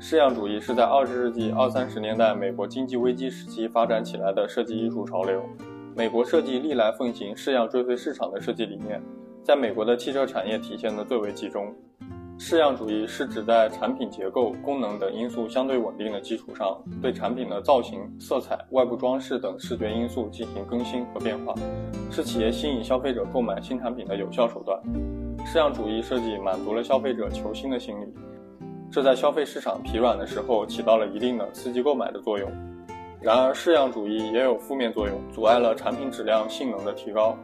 式样主义是在二十世纪二三十年代美国经济危机时期发展起来的设计艺术潮流。美国设计历来奉行式样追随市场的设计理念，在美国的汽车产业体现的最为集中。式样主义是指在产品结构、功能等因素相对稳定的基础上，对产品的造型、色彩、外部装饰等视觉因素进行更新和变化，是企业吸引消费者购买新产品的有效手段。式样主义设计满足了消费者求新的心理。这在消费市场疲软的时候起到了一定的刺激购买的作用。然而，式样主义也有负面作用，阻碍了产品质量、性能的提高。